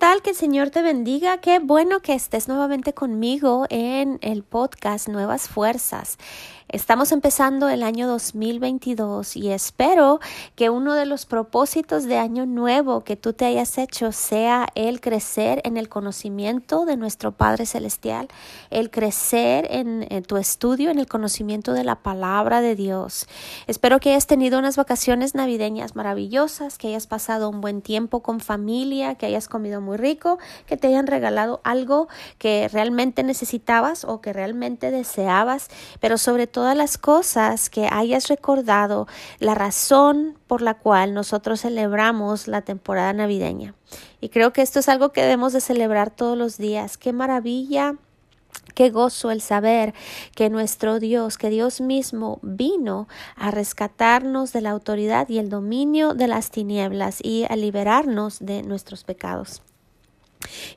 tal? Que el Señor te bendiga. Qué bueno que estés nuevamente conmigo en el podcast Nuevas Fuerzas. Estamos empezando el año 2022 y espero que uno de los propósitos de año nuevo que tú te hayas hecho sea el crecer en el conocimiento de nuestro Padre Celestial, el crecer en, tu estudio, en el conocimiento de la palabra de Dios. Espero que hayas tenido unas vacaciones navideñas maravillosas, que hayas pasado un buen tiempo con familia, que hayas comido muy rico, que te hayan regalado algo que realmente necesitabas o que realmente deseabas, pero sobre todo todas las cosas que hayas recordado la razón por la cual nosotros celebramos la temporada navideña. Y creo que esto es algo que debemos de celebrar todos los días. Qué maravilla Qué gozo el saber que nuestro Dios, que Dios mismo vino a rescatarnos de la autoridad y el dominio de las tinieblas y a liberarnos de nuestros pecados.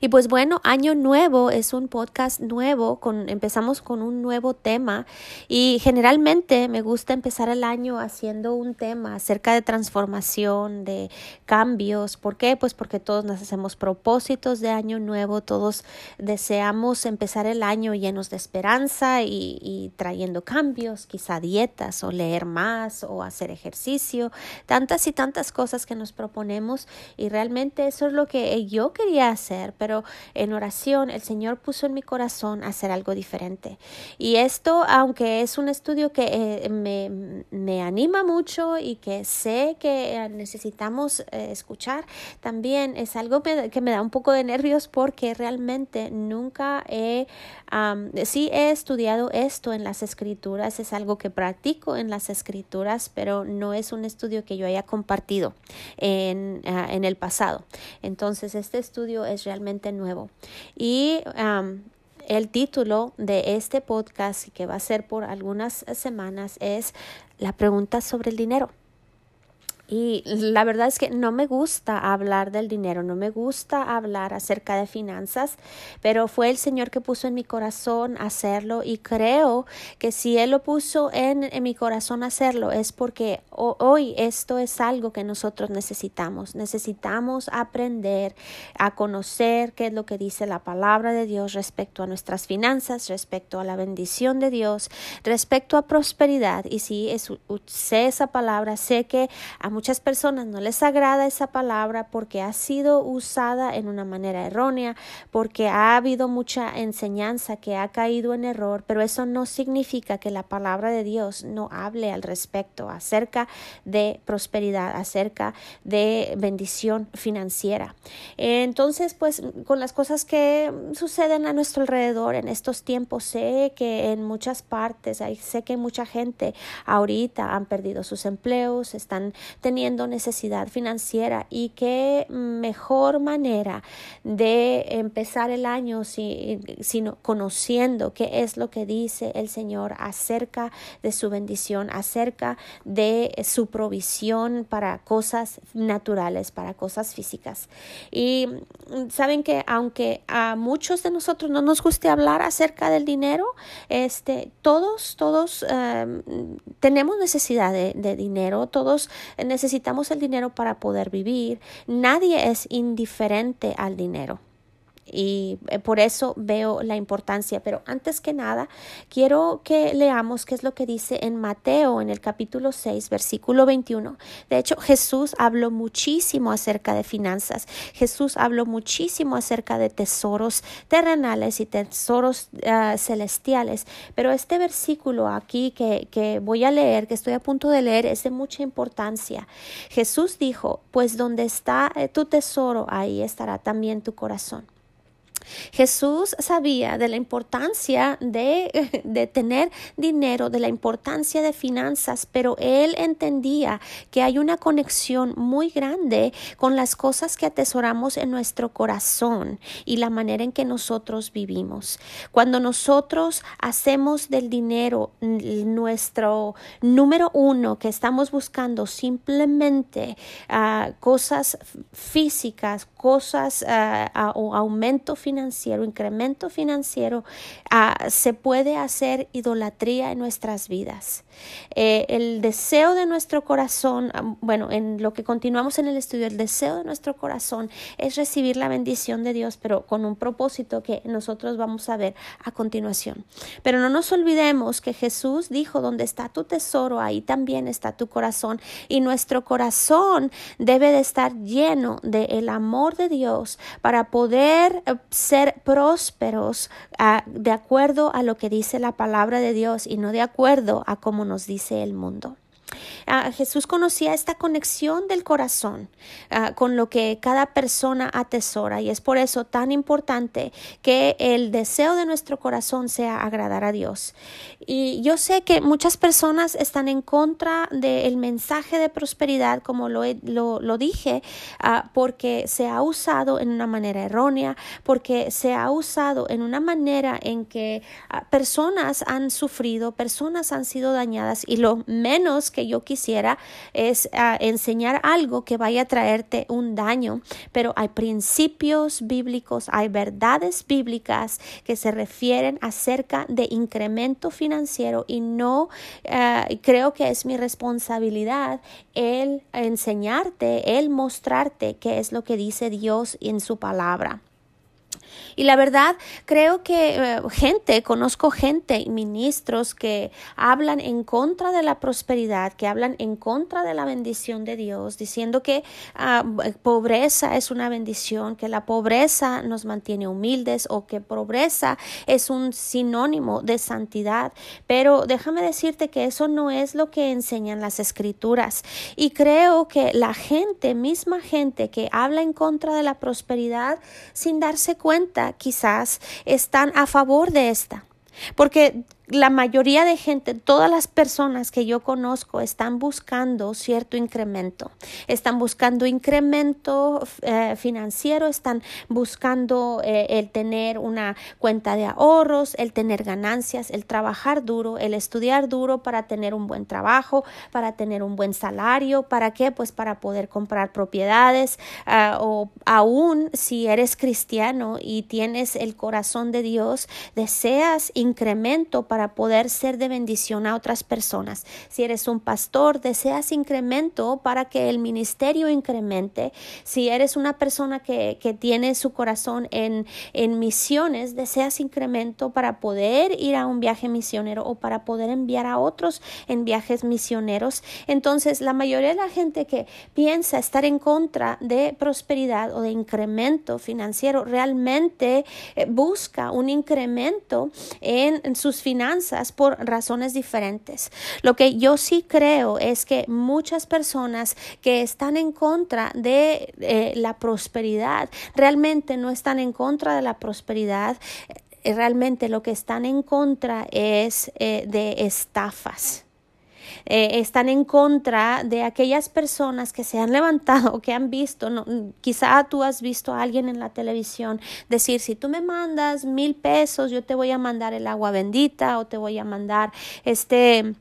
Y pues bueno, año nuevo es un podcast nuevo, con, empezamos con un nuevo tema y generalmente me gusta empezar el año haciendo un tema acerca de transformación, de cambios. ¿Por qué? Pues porque todos nos hacemos propósitos de año nuevo, todos deseamos empezar el año llenos de esperanza y, y trayendo cambios, quizá dietas o leer más o hacer ejercicio, tantas y tantas cosas que nos proponemos y realmente eso es lo que yo quería hacer pero en oración el Señor puso en mi corazón hacer algo diferente. Y esto, aunque es un estudio que eh, me, me, anima mucho y que sé que eh, necesitamos eh, escuchar, también es algo que me da un poco de nervios porque realmente nunca he, sí he estudiado esto en las escrituras, es algo que practico en las escrituras, pero no es un estudio que yo haya compartido en, ah, en el pasado. Entonces, este estudio es realmente nuevo. Y el título de este podcast, que va a ser por algunas semanas, es La pregunta sobre el dinero. Y la verdad es que no me gusta hablar del dinero, no me gusta hablar acerca de finanzas, pero fue el Señor que puso en mi corazón hacerlo y creo que si Él lo puso en, en mi corazón hacerlo es porque hoy esto es algo que nosotros necesitamos. Necesitamos aprender a conocer qué es lo que dice la palabra de Dios respecto a nuestras finanzas, respecto a la bendición de Dios, respecto a prosperidad. Y si es, esa palabra, sé que a muchas personas no les agrada esa palabra porque ha sido usada en una manera errónea, porque ha habido mucha enseñanza que ha caído en error, pero eso no significa que la palabra de Dios no hable al respecto acerca de prosperidad, acerca de bendición financiera. Entonces, pues con las cosas que suceden a nuestro alrededor en estos tiempos, sé que en muchas partes, sé que mucha gente ahorita han perdido sus empleos, están teniendo necesidad financiera y qué mejor manera de empezar el año sino conociendo qué es lo que dice el Señor acerca de su bendición, acerca de su provisión para cosas naturales, para cosas físicas. Y saben que aunque a muchos de nosotros no nos guste hablar acerca del dinero, este, todos, todos em, tenemos necesidad de, de dinero, todos necesitamos el dinero para poder vivir. Nadie es indiferente al dinero y eh, por eso veo la importancia. Pero antes que nada, quiero que leamos qué es lo que dice en Mateo en el capítulo 6, versículo 21. De hecho, Jesús habló muchísimo acerca de finanzas. Jesús habló muchísimo acerca de tesoros terrenales y tesoros ah, celestiales. Pero este versículo aquí que, que voy a leer, que estoy a punto de leer, es de mucha importancia. Jesús dijo, pues donde está eh, tu tesoro, ahí estará también tu corazón. Jesús sabía de la importancia de, de, tener dinero, de la importancia de finanzas, pero él entendía que hay una conexión muy grande con las cosas que atesoramos en nuestro corazón y la manera en que nosotros vivimos. Cuando nosotros hacemos del dinero nuestro número uno que estamos buscando simplemente uh, cosas físicas, cosas uh, o aumento financiero, financiero, incremento financiero, ah, se puede hacer idolatría en nuestras vidas. Eh, el deseo de nuestro corazón, ah, bueno, en lo que continuamos en el estudio, el deseo de nuestro corazón es recibir la bendición de Dios, pero con un propósito que nosotros vamos a ver a continuación. Pero no nos olvidemos que Jesús dijo, donde está tu tesoro, ahí también está tu corazón. Y nuestro corazón debe de estar lleno del el amor de Dios para poder eh, ser prósperos ah, de acuerdo a lo que dice la palabra de Dios y no de acuerdo a cómo nos dice el mundo. Ah, Jesús conocía esta conexión del corazón ah, con lo que cada persona atesora y es por eso tan importante que el deseo de nuestro corazón sea agradar a Dios. Y yo sé que muchas personas están en contra del mensaje de prosperidad, como lo, lo, dije, ah, porque se ha usado en una manera errónea, porque se ha usado en una manera en que personas han sufrido, personas han sido dañadas y lo menos que yo quisiera es ah, enseñar algo que vaya a traerte un daño, pero hay principios bíblicos, hay verdades bíblicas que se refieren acerca de incremento financiero y no ah, creo que es mi responsabilidad el enseñarte, el mostrarte qué es lo que dice Dios en su palabra. Y la verdad, creo que eh, gente, conozco gente, ministros que hablan en contra de la prosperidad, que hablan en contra de la bendición de Dios, diciendo que ah, pobreza es una bendición, que la pobreza nos mantiene humildes o que pobreza es un sinónimo de santidad. Pero déjame decirte que eso no es lo que enseñan las escrituras. Y creo que la gente, misma gente que habla en contra de la prosperidad sin darse cuenta, quizás están a favor de esta. Porque la mayoría de gente, todas las personas que yo conozco están buscando cierto incremento, están buscando incremento eh, financiero, están buscando eh, el tener una cuenta de ahorros, el tener ganancias, el trabajar duro, el estudiar duro para tener un buen trabajo, para tener un buen salario, ¿para qué? Pues para poder comprar propiedades ah, o aún si eres cristiano y tienes el corazón de Dios, deseas incremento poder ser de bendición a otras personas. Si eres un pastor, deseas incremento para que el ministerio incremente. Si eres una persona que, que tiene su corazón en, en misiones, deseas incremento para poder ir a un viaje misionero o para poder enviar a otros en viajes misioneros. Entonces, la mayoría de la gente que piensa estar en contra de prosperidad o de incremento financiero realmente eh, busca un incremento en sus finanzas por razones diferentes. Lo que yo sí creo es que muchas personas que están en contra de eh, la prosperidad realmente no están en contra de la prosperidad eh, realmente lo que están en contra es eh, de estafas. Están en contra de aquellas personas que se han levantado que han visto, no, quizá tú has visto a alguien en la televisión decir, si tú me mandas mil pesos, yo te voy a mandar el agua bendita o te voy a mandar este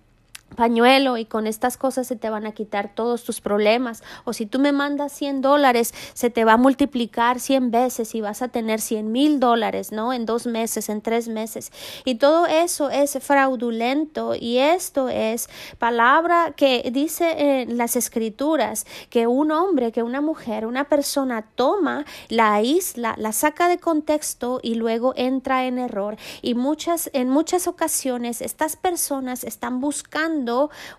pañuelo y con estas cosas se te van a quitar todos tus problemas. O si tú me mandas 100 dólares se te va a multiplicar 100 veces y vas a tener 100 mil dólares no en dos meses en tres meses. Y todo eso es fraudulento. Y esto es palabra que dice en las escrituras que un hombre que una mujer una persona toma la isla la saca de contexto y luego entra en error. Y muchas en muchas ocasiones estas personas están buscando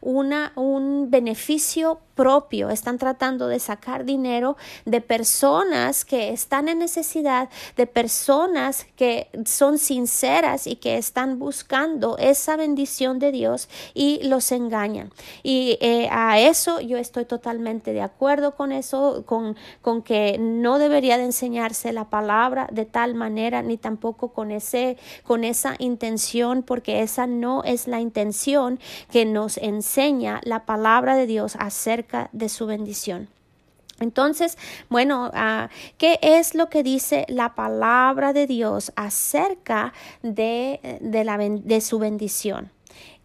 una, un beneficio propio, están tratando de sacar dinero de personas que están en necesidad, de personas que son sinceras y que están buscando esa bendición de Dios y los engañan. Y eh, a eso yo estoy totalmente de acuerdo con eso, con, con que no debería de enseñarse la palabra de tal manera, ni tampoco con, ese, con esa intención, porque esa no es la intención que nos enseña la palabra de Dios acerca de su bendición. Entonces, bueno, ah, ¿qué es lo que dice la palabra de Dios acerca de, de, de su bendición?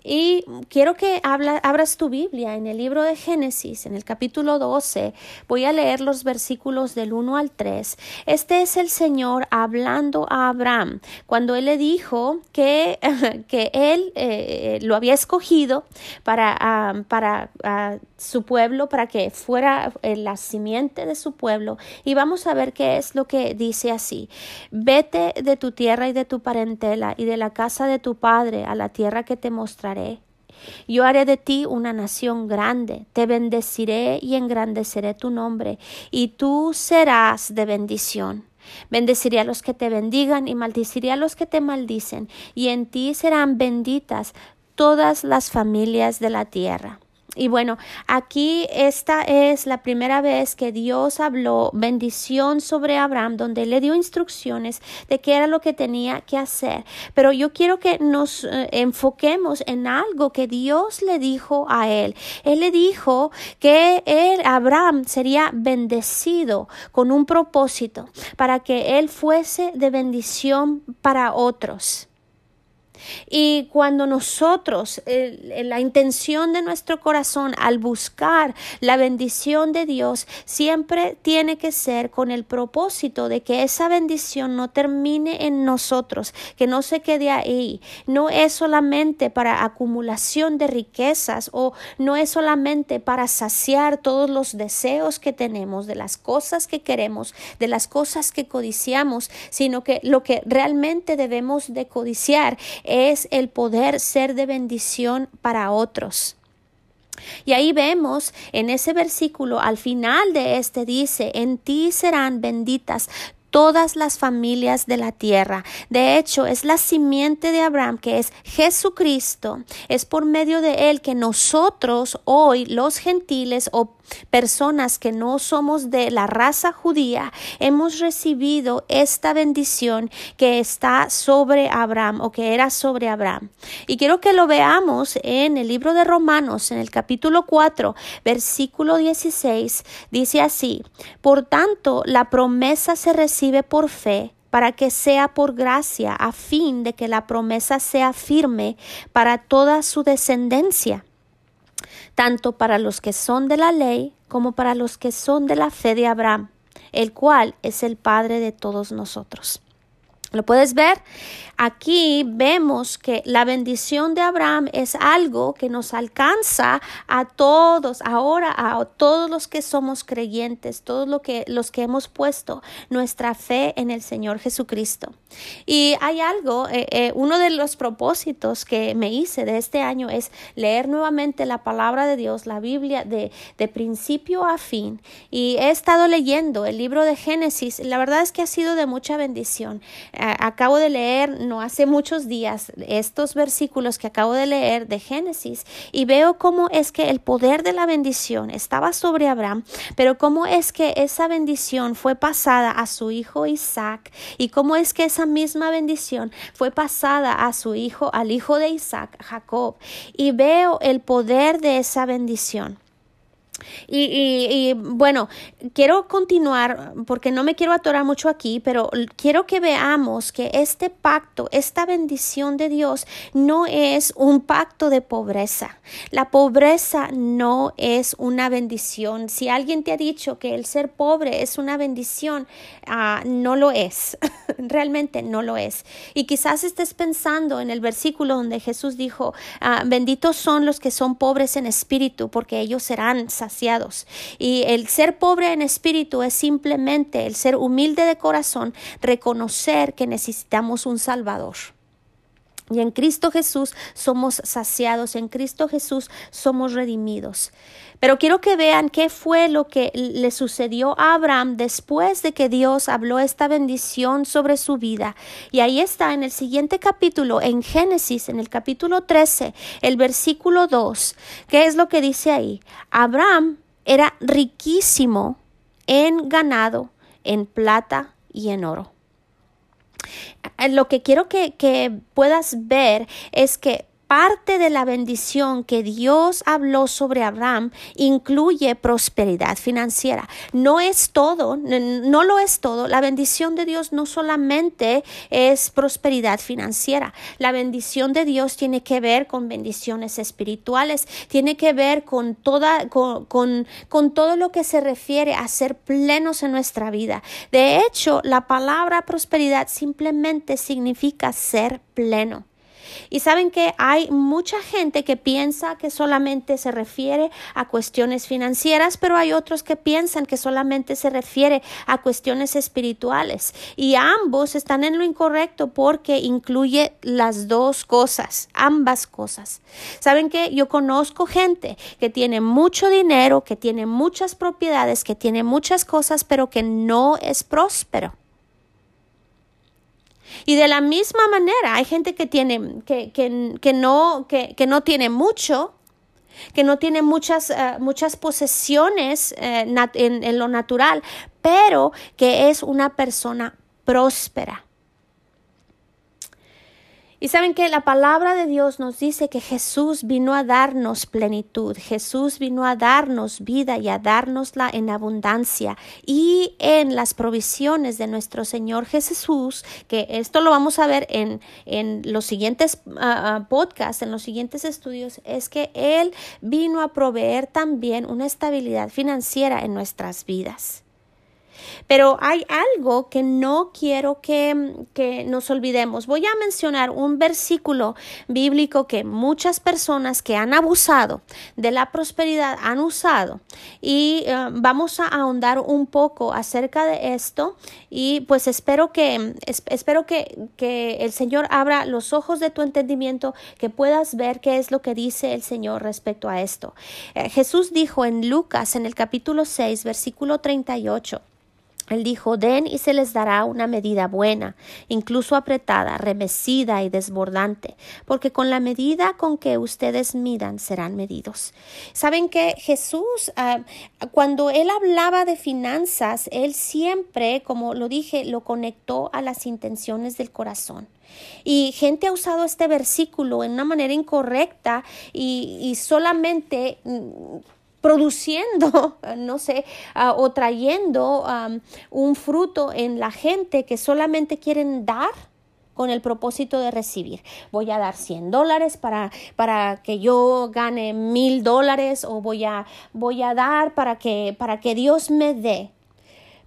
Y quiero que abras tu Biblia en el libro de Génesis, en el capítulo 12. Voy a leer los versículos del 1 al 3. Este es el Señor hablando a Abraham cuando él le dijo que, que él eh, lo había escogido para, ah, para ah, su pueblo, para que fuera eh, la simiente de su pueblo. Y vamos a ver qué es lo que dice así. Vete de tu tierra y de tu parentela y de la casa de tu padre a la tierra que te mostraré yo haré de ti una nación grande, te bendeciré y engrandeceré tu nombre, y tú serás de bendición. Bendeciré a los que te bendigan y maldiciré a los que te maldicen, y en ti serán benditas todas las familias de la tierra. Y bueno, aquí esta es la primera vez que Dios habló bendición sobre Abraham, donde le dio instrucciones de qué era lo que tenía que hacer. Pero yo quiero que nos eh, enfoquemos en algo que Dios le dijo a él. Él le dijo que él, Abraham, sería bendecido con un propósito para que él fuese de bendición para otros. Y cuando nosotros, la intención de nuestro corazón al buscar la bendición de Dios, siempre tiene que ser con el propósito de que esa bendición no termine en nosotros, que no se quede ahí. No es solamente para acumulación de riquezas o no es solamente para saciar todos los deseos que tenemos, de las cosas que queremos, de las cosas que codiciamos, sino que lo que realmente debemos de codiciar es el poder ser de bendición para otros. Y ahí vemos en ese versículo, al final de este dice, en ti serán benditas todas las familias de la tierra. De hecho, es la simiente de Abraham, que es Jesucristo. Es por medio de él que nosotros hoy, los gentiles o personas que no somos de la raza judía, hemos recibido esta bendición que está sobre Abraham o que era sobre Abraham. Y quiero que lo veamos en el libro de Romanos, en el capítulo 4, versículo 16, dice así, por tanto, la promesa se recibe por fe para que sea por gracia, a fin de que la promesa sea firme para toda su descendencia tanto para los que son de la ley como para los que son de la fe de Abraham, el cual es el Padre de todos nosotros. ¿Lo puedes ver? Aquí vemos que la bendición de Abraham es algo que nos alcanza a todos, ahora a todos los que somos creyentes, todos lo que, los que hemos puesto nuestra fe en el Señor Jesucristo. Y hay algo, eh, eh, uno de los propósitos que me hice de este año es leer nuevamente la palabra de Dios, la Biblia de, de principio a fin. Y he estado leyendo el libro de Génesis. La verdad es que ha sido de mucha bendición. Acabo de leer no hace muchos días estos versículos que acabo de leer de Génesis y veo cómo es que el poder de la bendición estaba sobre Abraham, pero cómo es que esa bendición fue pasada a su hijo Isaac y cómo es que esa misma bendición fue pasada a su hijo, al hijo de Isaac, Jacob. Y veo el poder de esa bendición. Y, y, bueno, quiero continuar porque no me quiero atorar mucho aquí, pero quiero que veamos que este pacto, esta bendición de Dios no es un pacto de pobreza. La pobreza no es una bendición. Si alguien te ha dicho que el ser pobre es una bendición, uh, no lo es. Realmente no lo es. Y quizás estés pensando en el versículo donde Jesús dijo, uh, benditos son los que son pobres en espíritu porque ellos serán y el ser pobre en espíritu es simplemente el ser humilde de corazón, reconocer que necesitamos un Salvador. Y en Cristo Jesús somos saciados, en Cristo Jesús somos redimidos. Pero quiero que vean qué fue lo que le sucedió a Abraham después de que Dios habló esta bendición sobre su vida. Y ahí está en el siguiente capítulo, en Génesis, en el capítulo 13, el versículo 2. ¿Qué es lo que dice ahí? Abraham era riquísimo en ganado, en plata y en oro. Lo que quiero que, puedas ver es que parte de la bendición que Dios habló sobre Abraham incluye prosperidad financiera. No es todo, no lo es todo. La bendición de Dios no solamente es prosperidad financiera. La bendición de Dios tiene que ver con bendiciones espirituales, tiene que ver con toda, con, con, con todo lo que se refiere a ser plenos en nuestra vida. De hecho, la palabra prosperidad simplemente significa ser pleno. Y saben que hay mucha gente que piensa que solamente se refiere a cuestiones financieras, pero hay otros que piensan que solamente se refiere a cuestiones espirituales. Y ambos están en lo incorrecto porque incluye las dos cosas, ambas cosas. Saben que yo conozco gente que tiene mucho dinero, que tiene muchas propiedades, que tiene muchas cosas, pero que no es próspero. Y de la misma manera, hay gente que tiene, que, que, que no, que, que, no tiene mucho, que no tiene muchas, uh, muchas posesiones nat en, en lo natural, pero que es una persona próspera. Y saben que la palabra de Dios nos dice que Jesús vino a darnos plenitud, Jesús vino a darnos vida y a dárnosla en abundancia y en las provisiones de nuestro Señor Jesús, que esto lo vamos a ver en, en los siguientes uh, podcasts, en los siguientes estudios, es que Él vino a proveer también una estabilidad financiera en nuestras vidas. Pero hay algo que no quiero que, que, nos olvidemos. Voy a mencionar un versículo bíblico que muchas personas que han abusado de la prosperidad han usado y uh, vamos a ahondar un poco acerca de esto y pues espero que espero que, que el Señor abra los ojos de tu entendimiento que puedas ver qué es lo que dice el Señor respecto a esto. Eh, Jesús dijo en Lucas en el capítulo 6 versículo 38 él dijo, den y se les dará una medida buena, incluso apretada, remecida y desbordante, porque con la medida con que ustedes midan serán medidos. Saben que Jesús, uh, cuando él hablaba de finanzas, él siempre, como lo dije, lo conectó a las intenciones del corazón. Y gente ha usado este versículo en una manera incorrecta y, y solamente mm, produciendo, no sé, uh, o trayendo un fruto en la gente que solamente quieren dar con el propósito de recibir. Voy a dar 100 dólares para, para que yo gane mil dólares o voy a, voy a dar para que, para que Dios me dé.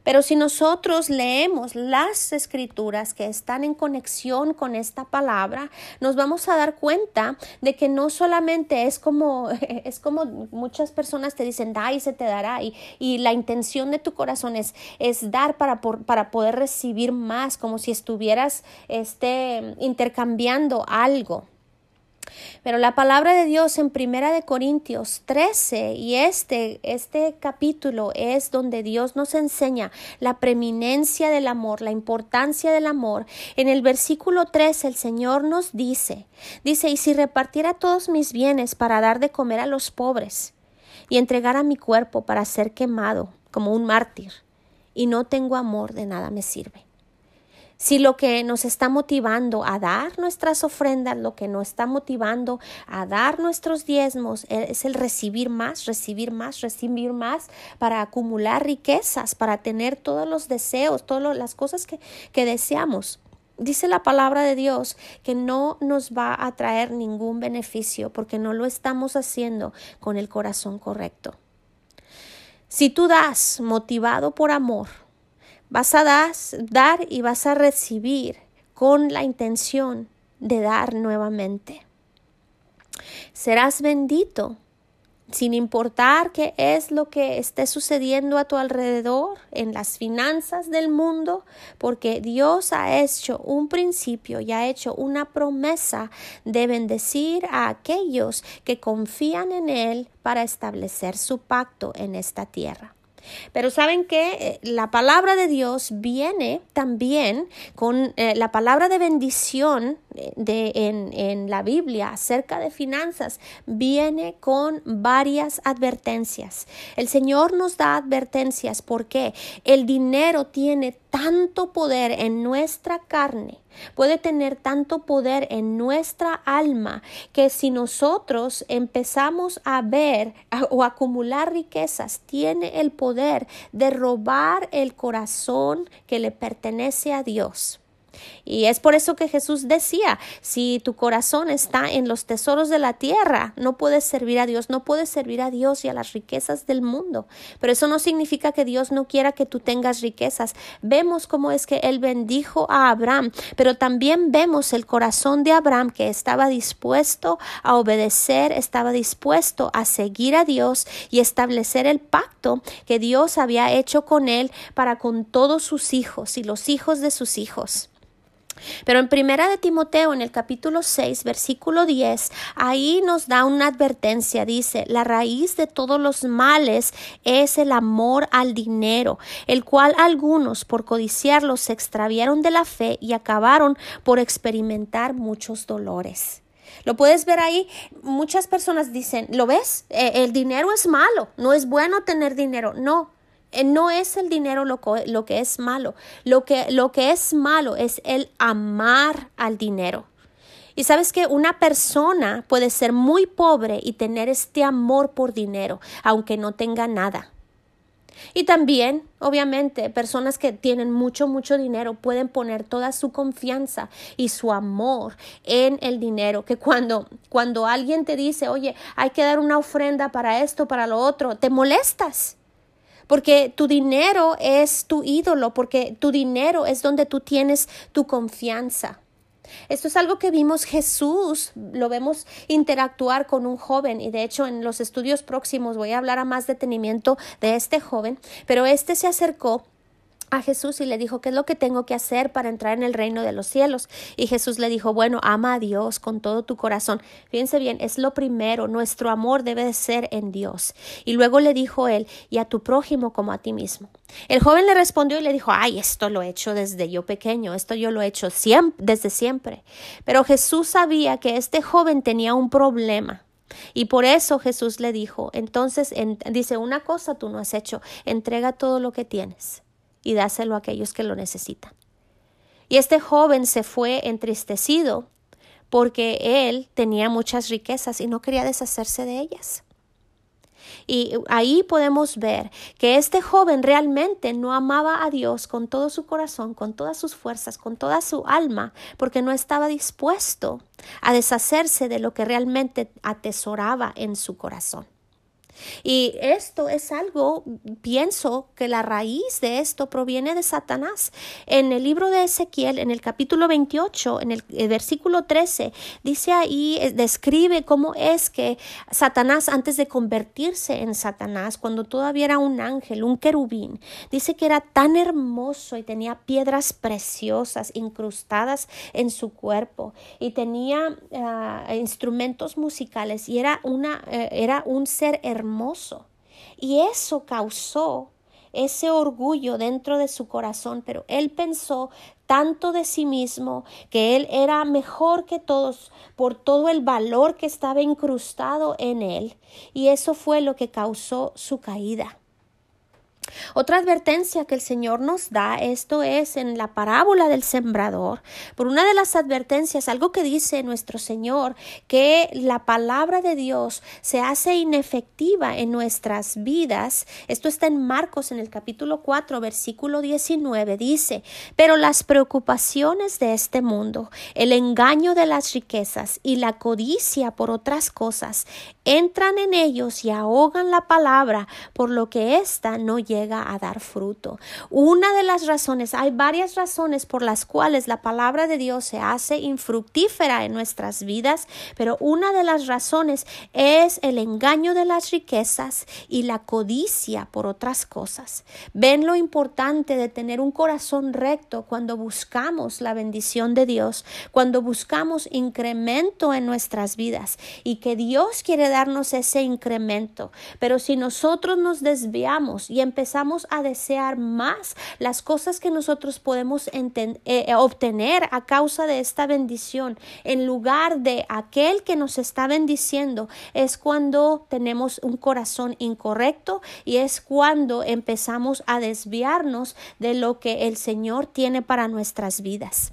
Pero si nosotros leemos las escrituras que están en conexión con esta palabra, nos vamos a dar cuenta de que no solamente es como, es como muchas personas te dicen, da y se te dará, y, y la intención de tu corazón es, es dar para, por, para poder recibir más, como si estuvieras este, intercambiando algo. Pero la palabra de Dios en Primera de Corintios 13 y este este capítulo es donde Dios nos enseña la preeminencia del amor, la importancia del amor. En el versículo 3 el Señor nos dice, dice, "Y si repartiera todos mis bienes para dar de comer a los pobres y entregara mi cuerpo para ser quemado como un mártir, y no tengo amor, de nada me sirve." Si lo que nos está motivando a dar nuestras ofrendas, lo que nos está motivando a dar nuestros diezmos es el recibir más, recibir más, recibir más para acumular riquezas, para tener todos los deseos, todas las cosas que, que deseamos. Dice la palabra de Dios que no nos va a traer ningún beneficio porque no lo estamos haciendo con el corazón correcto. Si tú das motivado por amor, Vas a dar y vas a recibir con la intención de dar nuevamente. Serás bendito sin importar qué es lo que esté sucediendo a tu alrededor en las finanzas del mundo, porque Dios ha hecho un principio y ha hecho una promesa de bendecir a aquellos que confían en Él para establecer su pacto en esta tierra. Pero saben que eh, la palabra de Dios viene también con eh, la palabra de bendición eh, de, en, en la Biblia acerca de finanzas, viene con varias advertencias. El Señor nos da advertencias. Porque el dinero tiene tanto poder en nuestra carne, puede tener tanto poder en nuestra alma, que si nosotros empezamos a ver o acumular riquezas, tiene el poder de robar el corazón que le pertenece a Dios. Y es por eso que Jesús decía, si tu corazón está en los tesoros de la tierra, no puedes servir a Dios, no puedes servir a Dios y a las riquezas del mundo. Pero eso no significa que Dios no quiera que tú tengas riquezas. Vemos cómo es que Él bendijo a Abraham, pero también vemos el corazón de Abraham que estaba dispuesto a obedecer, estaba dispuesto a seguir a Dios y establecer el pacto que Dios había hecho con él para con todos sus hijos y los hijos de sus hijos. Pero en Primera de Timoteo, en el capítulo 6, versículo 10, ahí nos da una advertencia. Dice, la raíz de todos los males es el amor al dinero, el cual algunos por codiciarlo se extraviaron de la fe y acabaron por experimentar muchos dolores. Lo puedes ver ahí. Muchas personas dicen, ¿lo ves? Eh, el dinero es malo, no es bueno tener dinero. No, no es el dinero lo, lo, que es malo. Lo que, lo que es malo es el amar al dinero. Y sabes que una persona puede ser muy pobre y tener este amor por dinero, aunque no tenga nada. Y también, obviamente, personas que tienen mucho, mucho dinero pueden poner toda su confianza y su amor en el dinero, que cuando, cuando alguien te dice, oye, hay que dar una ofrenda para esto, para lo otro, te molestas porque tu dinero es tu ídolo, porque tu dinero es donde tú tienes tu confianza. Esto es algo que vimos Jesús, lo vemos interactuar con un joven y de hecho en los estudios próximos voy a hablar a más detenimiento de este joven, pero este se acercó a Jesús y le dijo, ¿qué es lo que tengo que hacer para entrar en el reino de los cielos? Y Jesús le dijo, bueno, ama a Dios con todo tu corazón. Fíjense bien, es lo primero, nuestro amor debe de ser en Dios. Y luego le dijo él, y a tu prójimo como a ti mismo. El joven le respondió y le dijo, ay, esto lo he hecho desde yo pequeño, esto yo lo he hecho desde siempre. Pero Jesús sabía que este joven tenía un problema. Y por eso Jesús le dijo, entonces, dice, una cosa tú no has hecho, entrega todo lo que tienes y dáselo a aquellos que lo necesitan. Y este joven se fue entristecido porque él tenía muchas riquezas y no quería deshacerse de ellas. Y ahí podemos ver que este joven realmente no amaba a Dios con todo su corazón, con todas sus fuerzas, con toda su alma, porque no estaba dispuesto a deshacerse de lo que realmente atesoraba en su corazón. Y esto es algo, pienso que la raíz de esto proviene de Satanás. En el libro de Ezequiel, en el capítulo 28, en el, versículo 13, dice ahí, eh, describe cómo es que Satanás, antes de convertirse en Satanás, cuando todavía era un ángel, un querubín, dice que era tan hermoso y tenía piedras preciosas incrustadas en su cuerpo y tenía ah, instrumentos musicales y era, una, eh, era un ser hermoso Y eso causó ese orgullo dentro de su corazón, pero él pensó tanto de sí mismo que él era mejor que todos por todo el valor que estaba incrustado en él, y eso fue lo que causó su caída. Otra advertencia que el Señor nos da, esto es en la parábola del sembrador, por una de las advertencias, algo que dice nuestro Señor, que la palabra de Dios se hace inefectiva en nuestras vidas. Esto está en Marcos en el capítulo 4, versículo 19, dice, pero las preocupaciones de este mundo, el engaño de las riquezas y la codicia por otras cosas, entran en ellos y ahogan la palabra, por lo que ésta no llega a dar fruto. Una de las razones, hay varias razones por las cuales la palabra de Dios se hace infructífera en nuestras vidas, pero una de las razones es el engaño de las riquezas y la codicia por otras cosas. Ven lo importante de tener un corazón recto cuando buscamos la bendición de Dios, cuando buscamos incremento en nuestras vidas y que Dios quiere darnos ese incremento. Pero si nosotros nos desviamos y empezamos a desear más las cosas que nosotros podemos eh, obtener a causa de esta bendición, en lugar de aquel que nos está bendiciendo, es cuando tenemos un corazón incorrecto y es cuando empezamos a desviarnos de lo que el Señor tiene para nuestras vidas.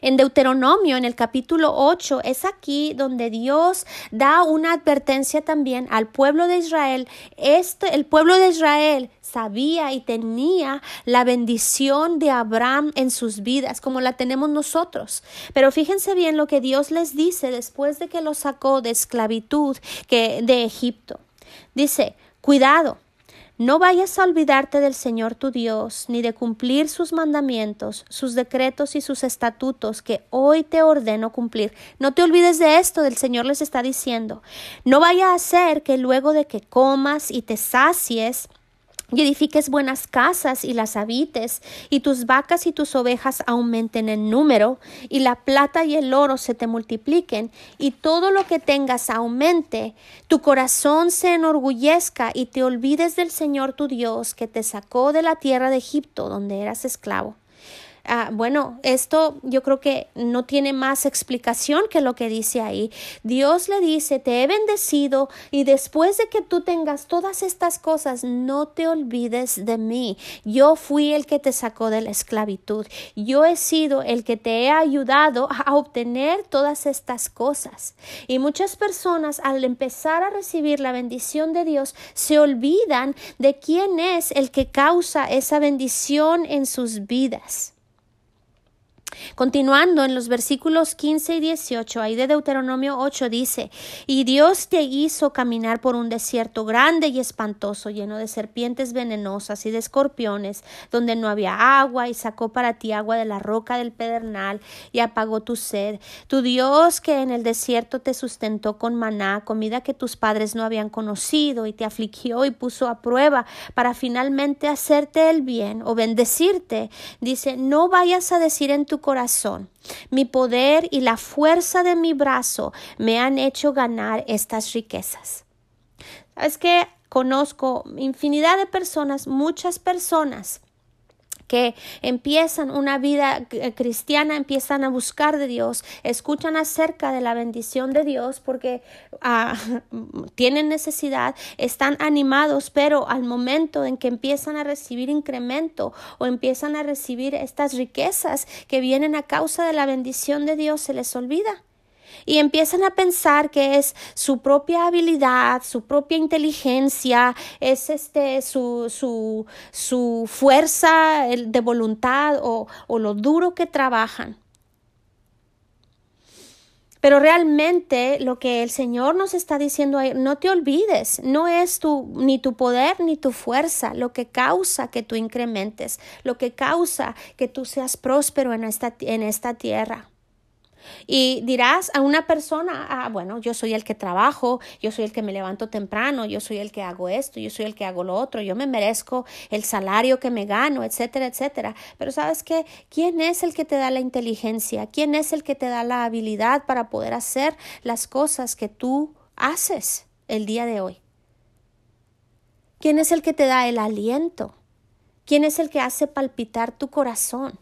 En Deuteronomio, en el capítulo 8, es aquí donde Dios da una advertencia también al pueblo de Israel. Este, el pueblo de Israel sabía y tenía la bendición de Abraham en sus vidas, como la tenemos nosotros. Pero fíjense bien lo que Dios les dice después de que los sacó de esclavitud que, de Egipto. Dice, cuidado, no vayas a olvidarte del Señor tu Dios, ni de cumplir sus mandamientos, sus decretos y sus estatutos que hoy te ordeno cumplir. No te olvides de esto, del Señor les está diciendo. No vaya a ser que luego de que comas y te sacies, y edifiques buenas casas y las habites, y tus vacas y tus ovejas aumenten en número, y la plata y el oro se te multipliquen, y todo lo que tengas aumente, tu corazón se enorgullezca y te olvides del Señor tu Dios que te sacó de la tierra de Egipto donde eras esclavo. Ah, bueno, esto yo creo que no tiene más explicación que lo que dice ahí. Dios le dice, te he bendecido y después de que tú tengas todas estas cosas, no te olvides de mí. Yo fui el que te sacó de la esclavitud. Yo he sido el que te he ayudado a obtener todas estas cosas. Y muchas personas al empezar a recibir la bendición de Dios se olvidan de quién es el que causa esa bendición en sus vidas. Continuando en los versículos 15 y 18, ahí de Deuteronomio 8 dice, y Dios te hizo caminar por un desierto grande y espantoso, lleno de serpientes venenosas y de escorpiones, donde no había agua, y sacó para ti agua de la roca del pedernal, y apagó tu sed. Tu Dios que en el desierto te sustentó con maná, comida que tus padres no habían conocido, y te afligió y puso a prueba para finalmente hacerte el bien o bendecirte. Dice, no vayas a decir en tu corazón. Mi poder y la fuerza de mi brazo me han hecho ganar estas riquezas. ¿Sabes que Conozco infinidad de personas, muchas personas que empiezan una vida eh, cristiana, empiezan a buscar de Dios, escuchan acerca de la bendición de Dios porque ah, tienen necesidad, están animados, pero al momento en que empiezan a recibir incremento o empiezan a recibir estas riquezas que vienen a causa de la bendición de Dios, se les olvida y empiezan a pensar que es su propia habilidad, su propia inteligencia, es este su, su, su fuerza de voluntad o, o lo duro que trabajan. Pero realmente lo que el Señor nos está diciendo ahí, no te olvides, no es tu, ni tu poder ni tu fuerza lo que causa que tú incrementes, lo que causa que tú seas próspero en esta, en esta tierra. Y dirás a una persona, ah, bueno, yo soy el que trabajo, yo soy el que me levanto temprano, yo soy el que hago esto, yo soy el que hago lo otro, yo me merezco el salario que me gano, etcétera, etcétera. Pero sabes qué, ¿quién es el que te da la inteligencia? ¿Quién es el que te da la habilidad para poder hacer las cosas que tú haces el día de hoy? ¿Quién es el que te da el aliento? ¿Quién es el que hace palpitar tu corazón?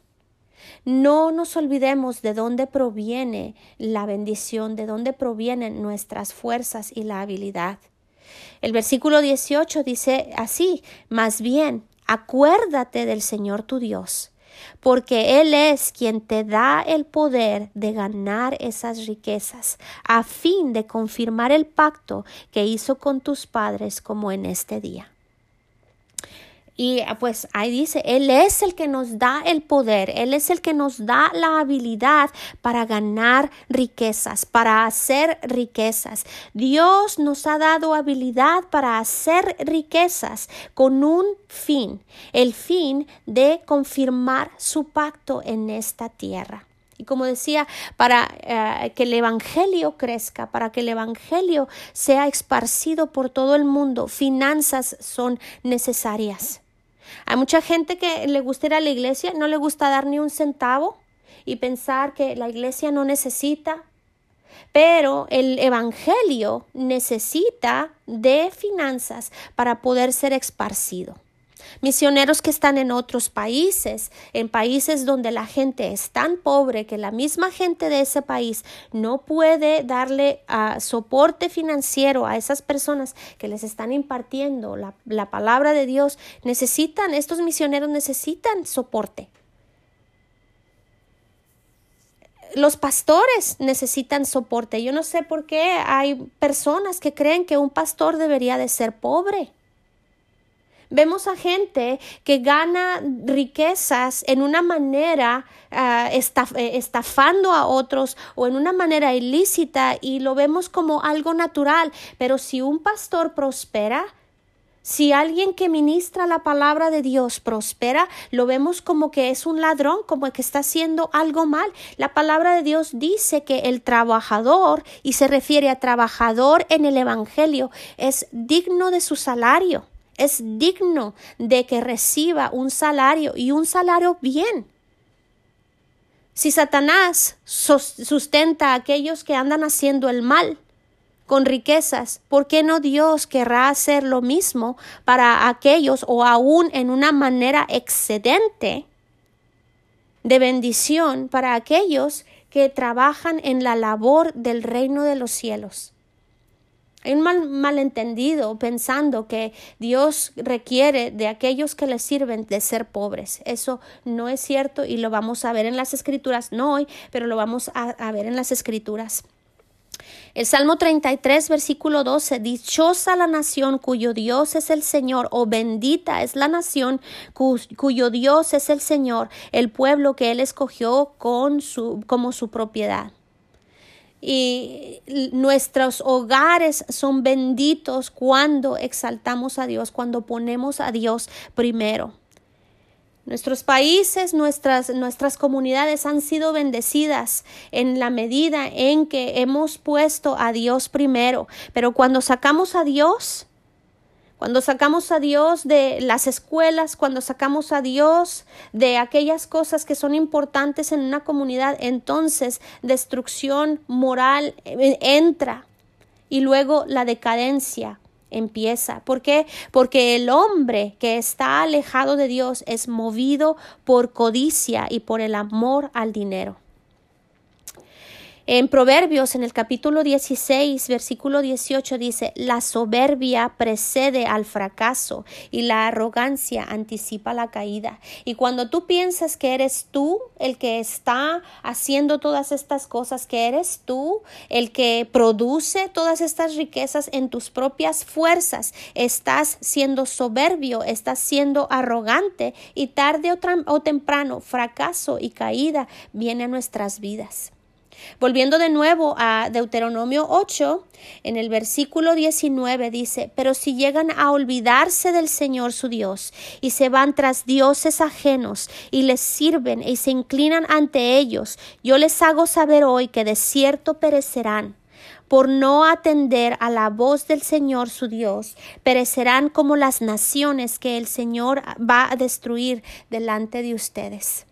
No nos olvidemos de dónde proviene la bendición, de dónde provienen nuestras fuerzas y la habilidad. El versículo 18 dice así, más bien, acuérdate del Señor tu Dios, porque Él es quien te da el poder de ganar esas riquezas, a fin de confirmar el pacto que hizo con tus padres como en este día. Y ah, pues ahí dice, Él es el que nos da el poder, Él es el que nos da la habilidad para ganar riquezas, para hacer riquezas. Dios nos ha dado habilidad para hacer riquezas con un fin, el fin de confirmar su pacto en esta tierra. Y como decía, para eh, que el Evangelio crezca, para que el Evangelio sea esparcido por todo el mundo, finanzas son necesarias. Hay mucha gente que le gusta ir a la iglesia, no le gusta dar ni un centavo y pensar que la iglesia no necesita. Pero el Evangelio necesita de finanzas para poder ser esparcido. Misioneros que están en otros países, en países donde la gente es tan pobre que la misma gente de ese país no puede darle uh, soporte financiero a esas personas que les están impartiendo la, la palabra de Dios, necesitan, estos misioneros necesitan soporte. los pastores necesitan soporte. Yo no sé por qué hay personas que creen que un pastor debería de ser pobre. Vemos a gente que gana riquezas en una manera uh, estafando a otros o en una manera ilícita y lo vemos como algo natural. Pero si un pastor prospera, si alguien que ministra la palabra de Dios prospera, lo vemos como que es un ladrón, como que está haciendo algo mal. La palabra de Dios dice que el trabajador, y se refiere a trabajador en el Evangelio, es digno de su salario es digno de que reciba un salario y un salario bien. Si Satanás sustenta a aquellos que andan haciendo el mal con riquezas, ¿por qué no Dios querrá hacer lo mismo para aquellos o aún en una manera excedente de bendición para aquellos que trabajan en la labor del reino de los cielos? Hay un mal, malentendido pensando que Dios requiere de aquellos que le sirven de ser pobres. Eso no es cierto y lo vamos a ver en las escrituras, no hoy, pero lo vamos a, a ver en las escrituras. El Salmo 33, versículo 12, Dichosa la nación cuyo Dios es el Señor, o bendita es la nación cuyo Dios es el Señor, el pueblo que Él escogió con su, como su propiedad y nuestros hogares son benditos cuando exaltamos a Dios, cuando ponemos a Dios primero. Nuestros países, nuestras, nuestras comunidades han sido bendecidas en la medida en que hemos puesto a Dios primero. Pero cuando sacamos a Dios, cuando sacamos a Dios de las escuelas, cuando sacamos a Dios de aquellas cosas que son importantes en una comunidad, entonces destrucción moral eh, entra y luego la decadencia empieza. ¿Por qué? Porque el hombre que está alejado de Dios es movido por codicia y por el amor al dinero. En Proverbios, en el capítulo 16, versículo 18, dice, la soberbia precede al fracaso y la arrogancia anticipa la caída. Y cuando tú piensas que eres tú el que está haciendo todas estas cosas, que eres tú el que produce todas estas riquezas en tus propias fuerzas, estás siendo soberbio, estás siendo arrogante y tarde o, o temprano fracaso y caída viene a nuestras vidas. Volviendo de nuevo a Deuteronomio 8, en el versículo 19 dice, pero si llegan a olvidarse del Señor su Dios y se van tras dioses ajenos y les sirven y se inclinan ante ellos, yo les hago saber hoy que de cierto perecerán por no atender a la voz del Señor su Dios, perecerán como las naciones que el Señor va a destruir delante de ustedes.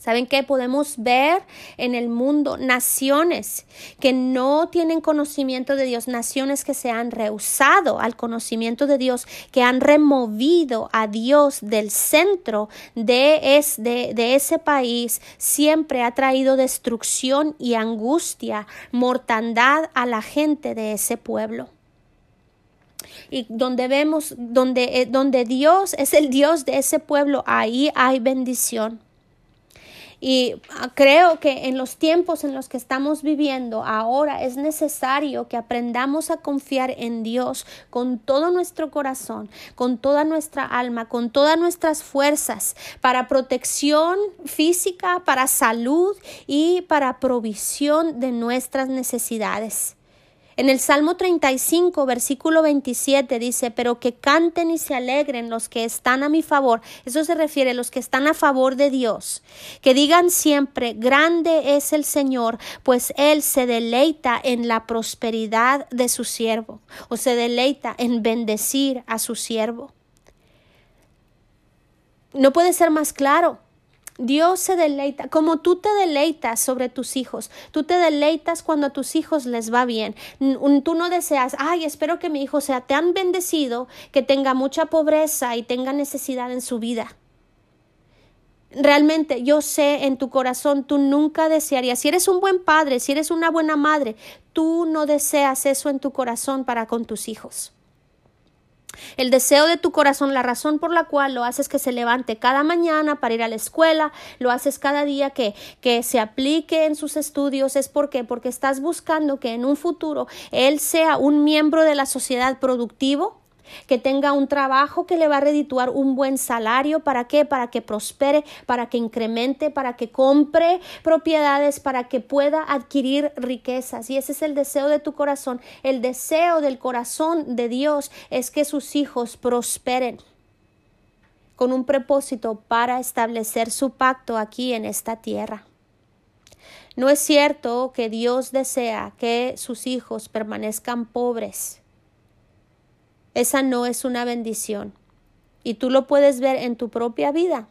¿Saben qué? Podemos ver en el mundo naciones que no tienen conocimiento de Dios, naciones que se han rehusado al conocimiento de Dios, que han removido a Dios del centro de, de ese país, siempre ha traído destrucción y angustia, mortandad a la gente de ese pueblo y donde vemos donde, eh, donde Dios es el Dios de ese pueblo, ahí hay bendición. Y ah, creo que en los tiempos en los que estamos viviendo ahora es necesario que aprendamos a confiar en Dios con todo nuestro corazón, con toda nuestra alma, con todas nuestras fuerzas para protección física, para salud y para provisión de nuestras necesidades. En el Salmo 35, versículo 27 dice, pero que canten y se alegren los que están a mi favor. Eso se refiere a los que están a favor de Dios. Que digan siempre, grande es el Señor, pues Él se deleita en la prosperidad de su siervo, o se deleita en bendecir a su siervo. No puede ser más claro. Dios se deleita, como tú te deleitas sobre tus hijos, tú te deleitas cuando a tus hijos les va bien. Tú no deseas, ay, espero que mi hijo sea tan bendecido que tenga mucha pobreza y tenga necesidad en su vida. Realmente yo sé en tu corazón, tú nunca desearías, si eres un buen padre, si eres una buena madre, tú no deseas eso en tu corazón para con tus hijos. El deseo de tu corazón, la razón por la cual lo haces que se levante cada mañana para ir a la escuela, lo haces cada día que, que se aplique en sus estudios, es porque porque estás buscando que en un futuro él sea un miembro de la sociedad productivo, que tenga un trabajo que le va a redituar un buen salario, ¿para qué? Para que prospere, para que incremente, para que compre propiedades, para que pueda adquirir riquezas. Y ese es el deseo de tu corazón. El deseo del corazón de Dios es que sus hijos prosperen con un propósito para establecer su pacto aquí en esta tierra. No es cierto que Dios desea que sus hijos permanezcan pobres esa no es una bendición. Y tú lo puedes ver en tu propia vida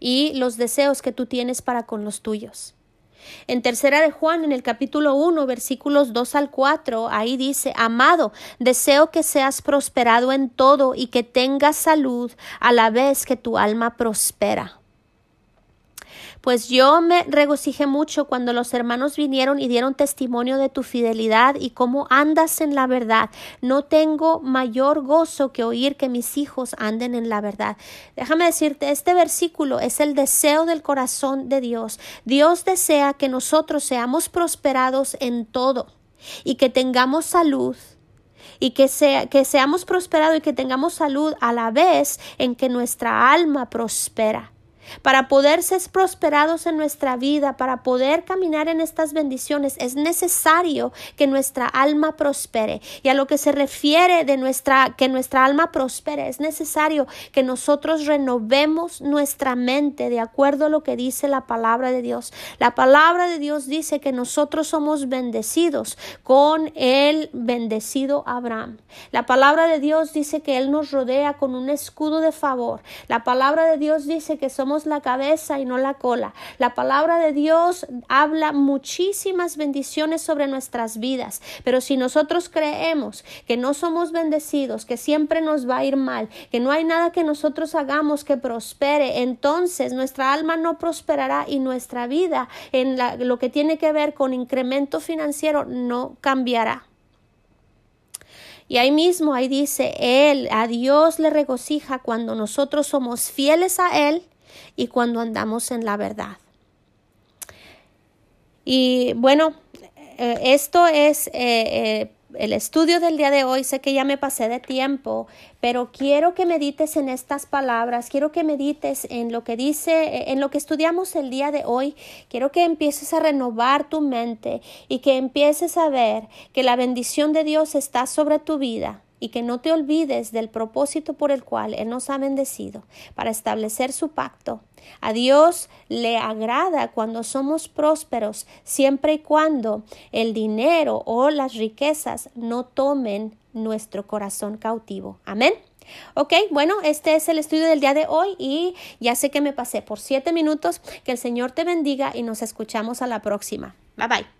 y los deseos que tú tienes para con los tuyos. En tercera de Juan, en el capítulo 1, versículos 2 al 4, ahí dice, Amado, deseo que seas prosperado en todo y que tengas salud a la vez que tu alma prospera. Pues yo me regocijé mucho cuando los hermanos vinieron y dieron testimonio de tu fidelidad y cómo andas en la verdad. No tengo mayor gozo que oír que mis hijos anden en la verdad. Déjame decirte, este versículo es el deseo del corazón de Dios. Dios desea que nosotros seamos prosperados en todo y que tengamos salud y que, sea, que seamos prosperados y que tengamos salud a la vez en que nuestra alma prospera para poder ser prosperados en nuestra vida, para poder caminar en estas bendiciones, es necesario que nuestra alma prospere. Y a lo que se refiere de nuestra, que nuestra alma prospere, es necesario que nosotros renovemos nuestra mente de acuerdo a lo que dice la palabra de Dios. La palabra de Dios dice que nosotros somos bendecidos con el bendecido Abraham. La palabra de Dios dice que Él nos rodea con un escudo de favor. La palabra de Dios dice que somos la cabeza y no la cola. La palabra de Dios habla muchísimas bendiciones sobre nuestras vidas, pero si nosotros creemos que no somos bendecidos, que siempre nos va a ir mal, que no hay nada que nosotros hagamos que prospere, entonces nuestra alma no prosperará y nuestra vida en lo que tiene que ver con incremento financiero no cambiará. Y ahí mismo, ahí dice, Él, a Dios le regocija cuando nosotros somos fieles a Él y cuando andamos en la verdad. Y bueno, eh, esto es eh, eh, el estudio del día de hoy. Sé que ya me pasé de tiempo, pero quiero que medites en estas palabras, quiero que medites en lo que dice, en lo que estudiamos el día de hoy. Quiero que empieces a renovar tu mente y que empieces a ver que la bendición de Dios está sobre tu vida y que no te olvides del propósito por el cual Él nos ha bendecido para establecer su pacto. A Dios le agrada cuando somos prósperos, siempre y cuando el dinero o las riquezas no tomen nuestro corazón cautivo. Amén. Ok, bueno, este es el estudio del día de hoy y ya sé que me pasé por siete minutos. Que el Señor te bendiga y nos escuchamos a la próxima. Bye bye.